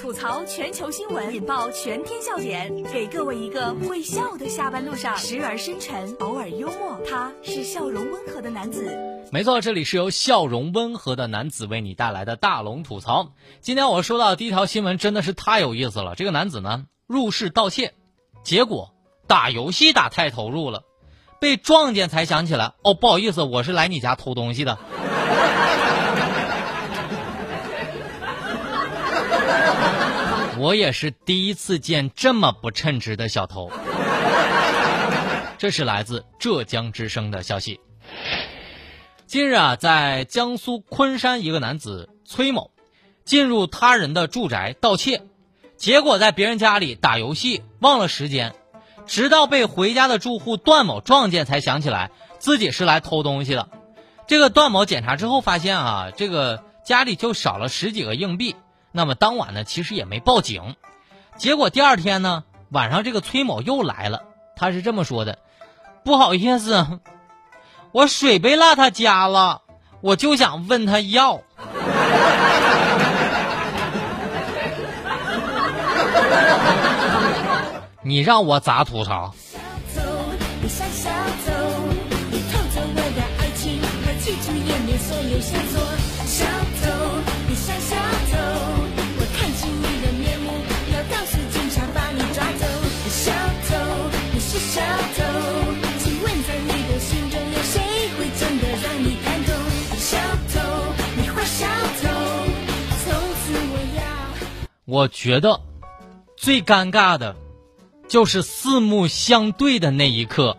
吐槽全球新闻，引爆全天笑点，给各位一个会笑的下班路上，时而深沉，偶尔幽默。他是笑容温和的男子。没错，这里是由笑容温和的男子为你带来的大龙吐槽。今天我说到的第一条新闻真的是太有意思了。这个男子呢入室盗窃，结果打游戏打太投入了，被撞见才想起来，哦，不好意思，我是来你家偷东西的。我也是第一次见这么不称职的小偷。这是来自浙江之声的消息。近日啊，在江苏昆山，一个男子崔某进入他人的住宅盗窃，结果在别人家里打游戏忘了时间，直到被回家的住户段某撞见，才想起来自己是来偷东西的。这个段某检查之后发现啊，这个家里就少了十几个硬币。那么当晚呢，其实也没报警，结果第二天呢，晚上这个崔某又来了，他是这么说的：“不好意思，我水杯落他家了，我就想问他要。”你让我咋吐槽？我我觉得最尴尬的，就是四目相对的那一刻。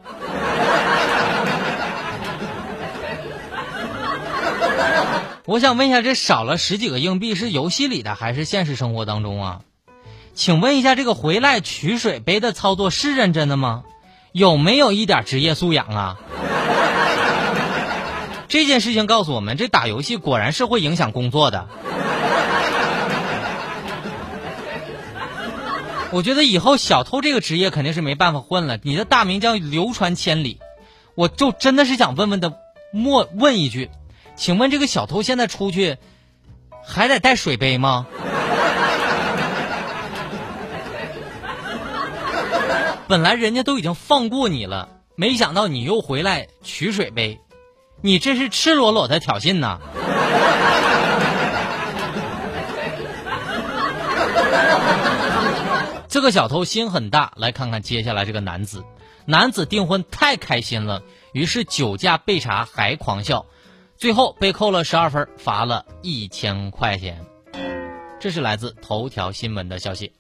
我想问一下，这少了十几个硬币是游戏里的还是现实生活当中啊？请问一下，这个回来取水杯的操作是认真的吗？有没有一点职业素养啊？这件事情告诉我们，这打游戏果然是会影响工作的。我觉得以后小偷这个职业肯定是没办法混了，你的大名将流传千里。我就真的是想问问的，莫问一句，请问这个小偷现在出去还得带水杯吗？本来人家都已经放过你了，没想到你又回来取水杯，你这是赤裸裸的挑衅呐！这个小偷心很大，来看看接下来这个男子。男子订婚太开心了，于是酒驾被查还狂笑，最后被扣了十二分，罚了一千块钱。这是来自头条新闻的消息。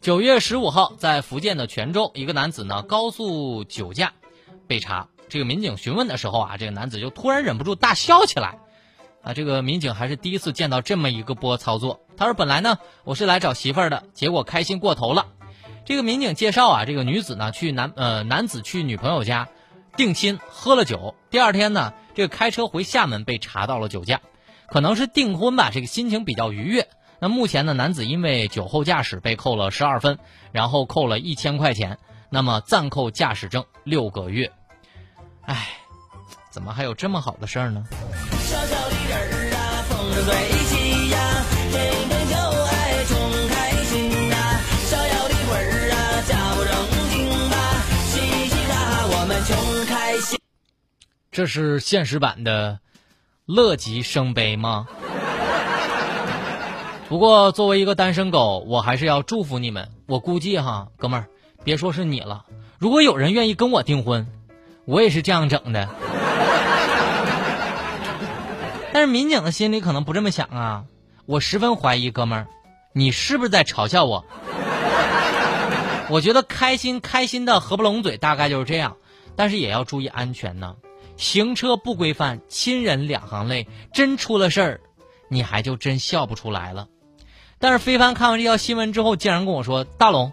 九月十五号，在福建的泉州，一个男子呢高速酒驾被查，这个民警询问的时候啊，这个男子就突然忍不住大笑起来。啊，这个民警还是第一次见到这么一个波操作。他说：“本来呢，我是来找媳妇儿的，结果开心过头了。”这个民警介绍啊，这个女子呢去男呃男子去女朋友家定亲，喝了酒。第二天呢，这个开车回厦门被查到了酒驾，可能是订婚吧，这个心情比较愉悦。那目前呢，男子因为酒后驾驶被扣了十二分，然后扣了一千块钱，那么暂扣驾驶证六个月。唉，怎么还有这么好的事儿呢？小小的人儿啊风生水起呀天天就爱穷开心呐逍遥的魂儿啊假不正经吧嘻嘻哈哈我们穷开心这是现实版的乐极生悲吗？不过作为一个单身狗我还是要祝福你们。我估计哈哥们儿别说是你了如果有人愿意跟我订婚我也是这样整的。但是民警的心里可能不这么想啊，我十分怀疑，哥们儿，你是不是在嘲笑我？我觉得开心开心的合不拢嘴，大概就是这样。但是也要注意安全呢，行车不规范，亲人两行泪，真出了事儿，你还就真笑不出来了。但是非凡看完这条新闻之后，竟然跟我说：“大龙，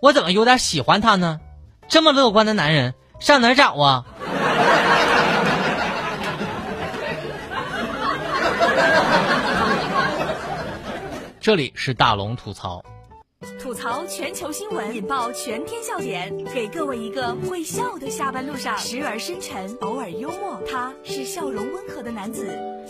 我怎么有点喜欢他呢？这么乐观的男人，上哪找啊？”这里是大龙吐槽，吐槽全球新闻，引爆全天笑点，给各位一个会笑的下班路上，时而深沉，偶尔幽默。他是笑容温和的男子。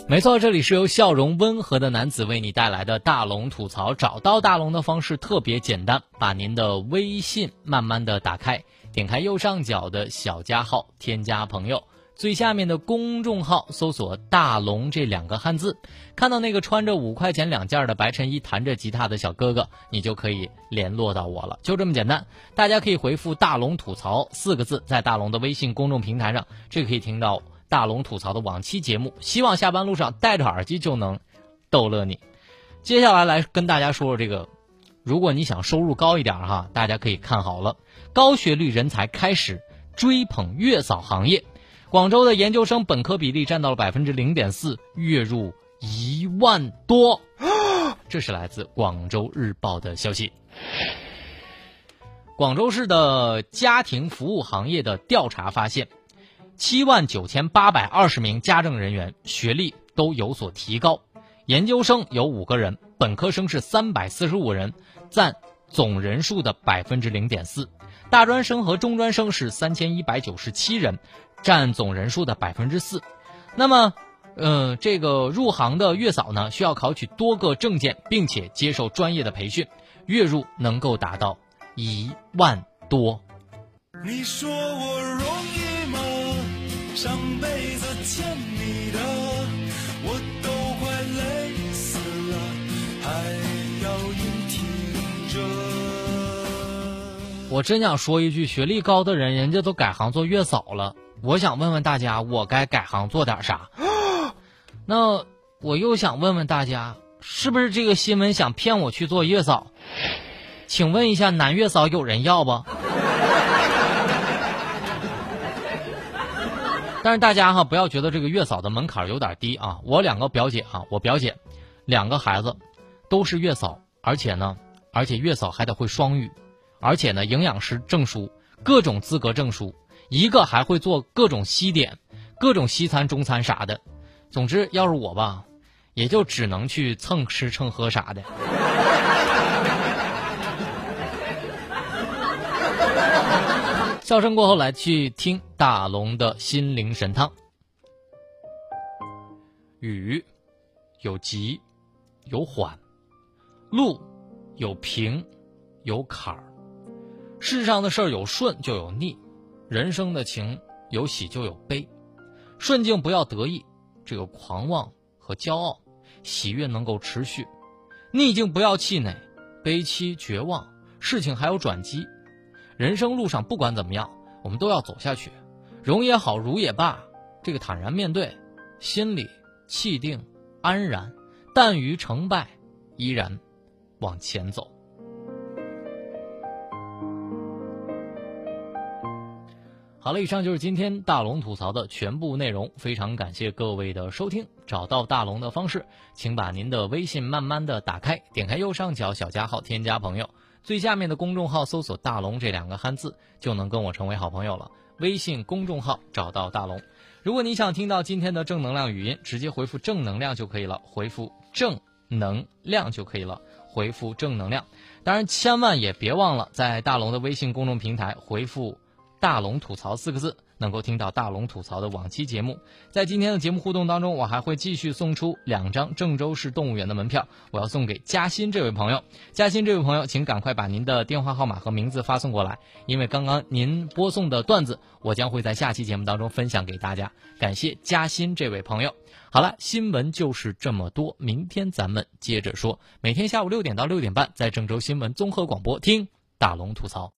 没错，这里是由笑容温和的男子为你带来的大龙吐槽。找到大龙的方式特别简单，把您的微信慢慢的打开，点开右上角的小加号，添加朋友，最下面的公众号搜索“大龙”这两个汉字，看到那个穿着五块钱两件的白衬衣、弹着吉他的小哥哥，你就可以联络到我了，就这么简单。大家可以回复“大龙吐槽”四个字，在大龙的微信公众平台上，这可以听到。大龙吐槽的往期节目，希望下班路上戴着耳机就能逗乐你。接下来来跟大家说说这个，如果你想收入高一点哈，大家可以看好了，高学历人才开始追捧月嫂行业。广州的研究生本科比例占到了百分之零点四，月入一万多。这是来自广州日报的消息。广州市的家庭服务行业的调查发现。七万九千八百二十名家政人员学历都有所提高，研究生有五个人，本科生是三百四十五人，占总人数的百分之零点四，大专生和中专生是三千一百九十七人，占总人数的百分之四。那么，嗯，这个入行的月嫂呢，需要考取多个证件，并且接受专业的培训，月入能够达到一万多。你说我容易吗。上辈子欠你的，我都快累死了，还要硬挺着。我真想说一句，学历高的人，人家都改行做月嫂了。我想问问大家，我该改行做点啥？那我又想问问大家，是不是这个新闻想骗我去做月嫂？请问一下，男月嫂有人要不？但是大家哈不要觉得这个月嫂的门槛有点低啊！我两个表姐哈，我表姐两个孩子都是月嫂，而且呢，而且月嫂还得会双语，而且呢，营养师证书、各种资格证书，一个还会做各种西点、各种西餐、中餐啥的。总之，要是我吧，也就只能去蹭吃蹭喝啥的。笑声过后，来去听大龙的心灵神汤。雨有急有缓，路有平有坎儿。世上的事儿有顺就有逆，人生的情有喜就有悲。顺境不要得意，这个狂妄和骄傲；喜悦能够持续。逆境不要气馁，悲戚绝望。事情还有转机。人生路上不管怎么样，我们都要走下去，荣也好，辱也罢，这个坦然面对，心里气定安然，淡于成败，依然往前走。好了，以上就是今天大龙吐槽的全部内容，非常感谢各位的收听。找到大龙的方式，请把您的微信慢慢的打开，点开右上角小加号，添加朋友。最下面的公众号搜索“大龙”这两个汉字，就能跟我成为好朋友了。微信公众号找到大龙。如果你想听到今天的正能量语音，直接回复“正能量”就可以了。回复“正能量”就可以了。回复“正能量”，当然千万也别忘了在大龙的微信公众平台回复“大龙吐槽”四个字。能够听到大龙吐槽的往期节目，在今天的节目互动当中，我还会继续送出两张郑州市动物园的门票，我要送给嘉欣这位朋友。嘉欣这位朋友，请赶快把您的电话号码和名字发送过来，因为刚刚您播送的段子，我将会在下期节目当中分享给大家。感谢嘉欣这位朋友。好了，新闻就是这么多，明天咱们接着说。每天下午六点到六点半，在郑州新闻综合广播听大龙吐槽。